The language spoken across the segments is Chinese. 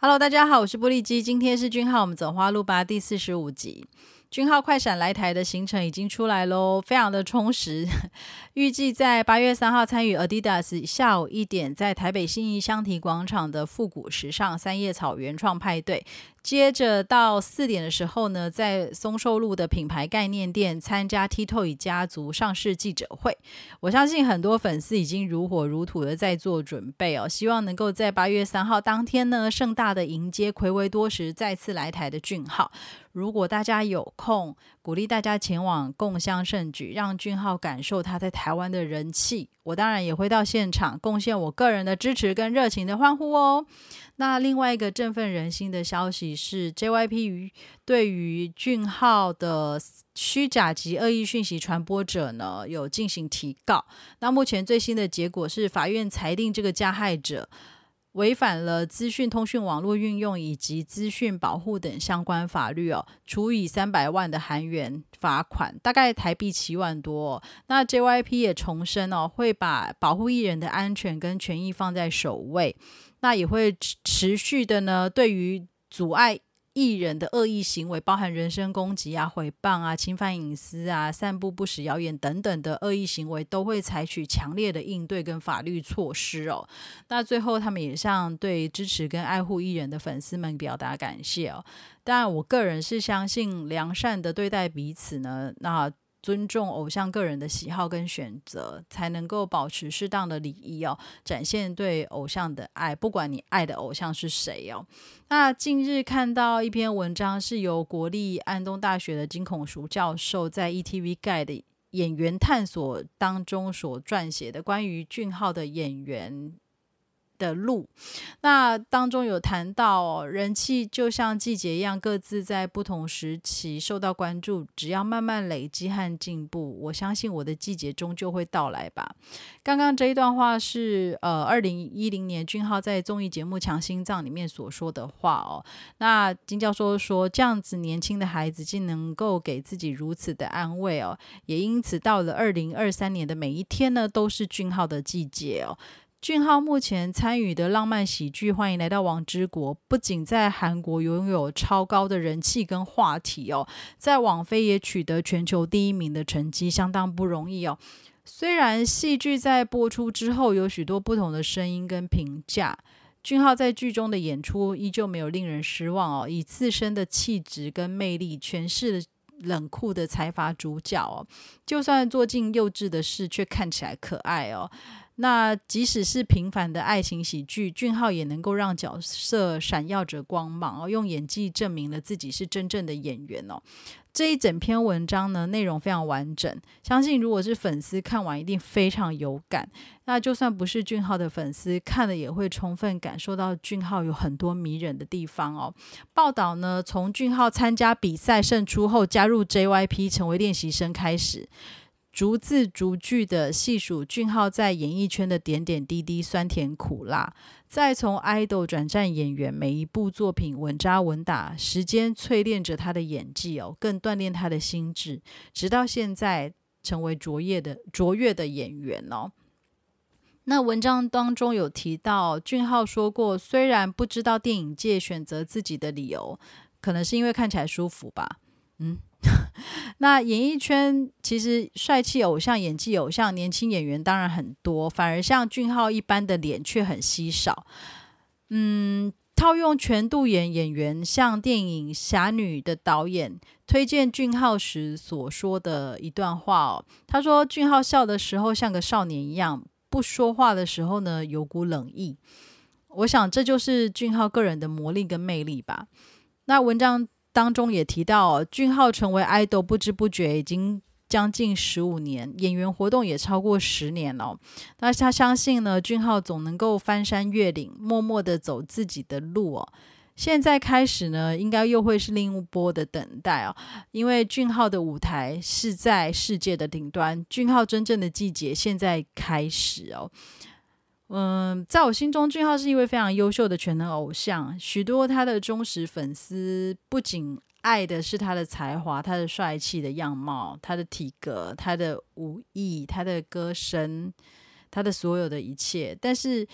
Hello，大家好，我是玻璃基，今天是君浩，我们走花路吧第四十五集。君浩快闪来台的行程已经出来喽，非常的充实。预计在八月三号参与 Adidas 下午一点在台北信义香缇广场的复古时尚三叶草原创派对。接着到四点的时候呢，在松寿路的品牌概念店参加 Tito 家族上市记者会。我相信很多粉丝已经如火如荼的在做准备哦，希望能够在八月三号当天呢，盛大的迎接暌违多时再次来台的俊浩。如果大家有空，鼓励大家前往共襄盛举，让俊浩感受他在台湾的人气。我当然也会到现场贡献我个人的支持跟热情的欢呼哦。那另外一个振奋人心的消息是，JYP 于对于俊浩的虚假及恶意讯息传播者呢，有进行提告。那目前最新的结果是，法院裁定这个加害者。违反了资讯通讯网络运用以及资讯保护等相关法律哦，处以三百万的韩元罚款，大概台币七万多。那 JYP 也重申哦，会把保护艺人的安全跟权益放在首位，那也会持续的呢，对于阻碍。艺人的恶意行为，包含人身攻击啊、诽谤啊、侵犯隐私啊、散布不实谣言等等的恶意行为，都会采取强烈的应对跟法律措施哦。那最后，他们也向对支持跟爱护艺人的粉丝们表达感谢哦。但，我个人是相信良善的对待彼此呢。那尊重偶像个人的喜好跟选择，才能够保持适当的礼仪哦，展现对偶像的爱，不管你爱的偶像是谁哦。那近日看到一篇文章，是由国立安东大学的金孔淑教授在 ETV 盖的演员探索当中所撰写的关于俊浩的演员。的路，那当中有谈到人气就像季节一样，各自在不同时期受到关注。只要慢慢累积和进步，我相信我的季节终究会到来吧。刚刚这一段话是呃，二零一零年俊浩在综艺节目《强心脏》里面所说的话哦。那金教授说，这样子年轻的孩子竟能够给自己如此的安慰哦，也因此到了二零二三年的每一天呢，都是俊浩的季节哦。俊浩目前参与的浪漫喜剧《欢迎来到王之国》，不仅在韩国拥有超高的人气跟话题哦，在网飞也取得全球第一名的成绩，相当不容易哦。虽然戏剧在播出之后有许多不同的声音跟评价，俊浩在剧中的演出依旧没有令人失望哦，以自身的气质跟魅力诠释了冷酷的财阀主角哦，就算做尽幼稚的事，却看起来可爱哦。那即使是平凡的爱情喜剧，俊浩也能够让角色闪耀着光芒哦，用演技证明了自己是真正的演员哦。这一整篇文章呢，内容非常完整，相信如果是粉丝看完一定非常有感。那就算不是俊浩的粉丝，看了也会充分感受到俊浩有很多迷人的地方哦。报道呢，从俊浩参加比赛胜出后加入 JYP 成为练习生开始。逐字逐句的细数俊浩在演艺圈的点点滴滴、酸甜苦辣，再从 idol 转战演员，每一部作品稳扎稳打，时间淬炼着他的演技哦，更锻炼他的心智，直到现在成为卓越的卓越的演员哦。那文章当中有提到，俊浩说过，虽然不知道电影界选择自己的理由，可能是因为看起来舒服吧，嗯。那演艺圈其实帅气偶像、演技偶像、年轻演员当然很多，反而像俊浩一般的脸却很稀少。嗯，套用全度妍演员向电影《侠女》的导演推荐俊浩时所说的一段话哦，他说：“俊浩笑的时候像个少年一样，不说话的时候呢有股冷意。”我想这就是俊浩个人的魔力跟魅力吧。那文章。当中也提到，俊浩成为爱豆不知不觉已经将近十五年，演员活动也超过十年了。那他相信呢，俊浩总能够翻山越岭，默默的走自己的路哦。现在开始呢，应该又会是另一波的等待哦，因为俊浩的舞台是在世界的顶端，俊浩真正的季节现在开始哦。嗯，在我心中，俊浩是一位非常优秀的全能偶像。许多他的忠实粉丝不仅爱的是他的才华、他的帅气的样貌、他的体格、他的武艺、他的歌声、他的所有的一切，但是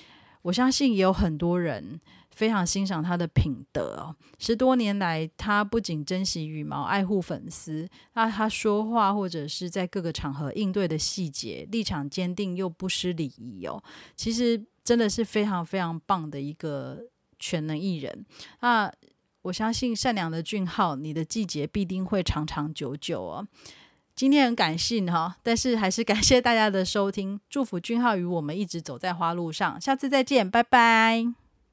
我相信也有很多人非常欣赏他的品德哦。十多年来，他不仅珍惜羽毛，爱护粉丝，那他说话或者是在各个场合应对的细节，立场坚定又不失礼仪哦。其实真的是非常非常棒的一个全能艺人。那我相信善良的俊浩，你的季节必定会长长久久哦。今天很感性哈，但是还是感谢大家的收听，祝福俊浩与我们一直走在花路上，下次再见，拜拜。